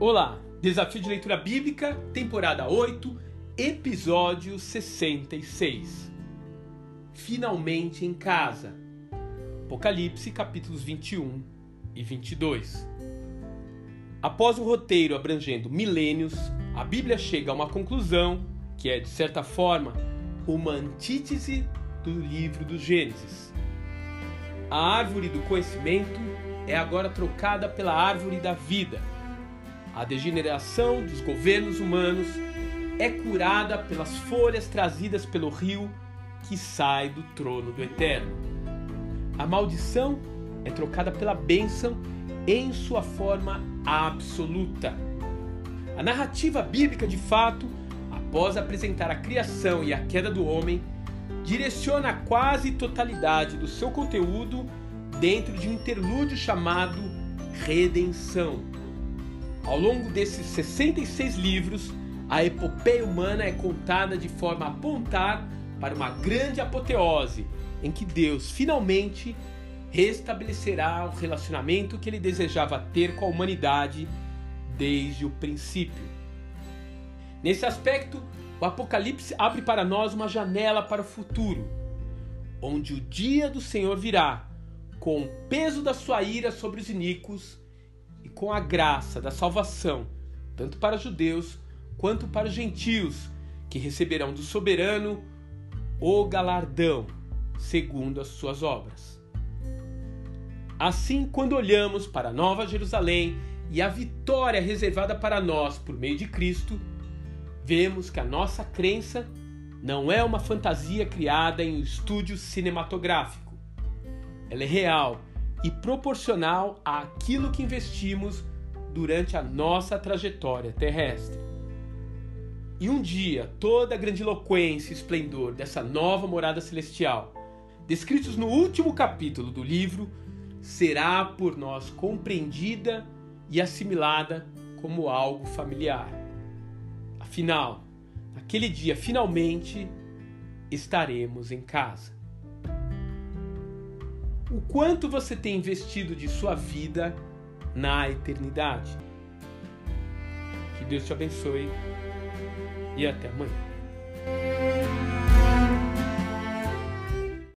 Olá, Desafio de Leitura Bíblica, temporada 8, episódio 66. Finalmente em casa. Apocalipse, capítulos 21 e 22. Após um roteiro abrangendo milênios, a Bíblia chega a uma conclusão que é, de certa forma, uma antítese do livro do Gênesis. A árvore do conhecimento é agora trocada pela árvore da vida a degeneração dos governos humanos é curada pelas folhas trazidas pelo rio que sai do trono do Eterno. A maldição é trocada pela bênção em sua forma absoluta. A narrativa bíblica, de fato, após apresentar a criação e a queda do homem, direciona a quase totalidade do seu conteúdo dentro de um interlúdio chamado redenção. Ao longo desses 66 livros, a epopeia humana é contada de forma a apontar para uma grande apoteose em que Deus finalmente restabelecerá o relacionamento que ele desejava ter com a humanidade desde o princípio. Nesse aspecto, o Apocalipse abre para nós uma janela para o futuro, onde o dia do Senhor virá, com o peso da sua ira sobre os iníquos com a graça da salvação, tanto para judeus quanto para os gentios, que receberão do soberano o galardão, segundo as suas obras. Assim, quando olhamos para a Nova Jerusalém e a vitória reservada para nós por meio de Cristo, vemos que a nossa crença não é uma fantasia criada em um estúdio cinematográfico. Ela é real e proporcional àquilo que investimos durante a nossa trajetória terrestre. E um dia, toda a grandiloquência e esplendor dessa nova morada celestial, descritos no último capítulo do livro, será por nós compreendida e assimilada como algo familiar. Afinal, naquele dia, finalmente, estaremos em casa o quanto você tem investido de sua vida na eternidade. Que Deus te abençoe e até amanhã.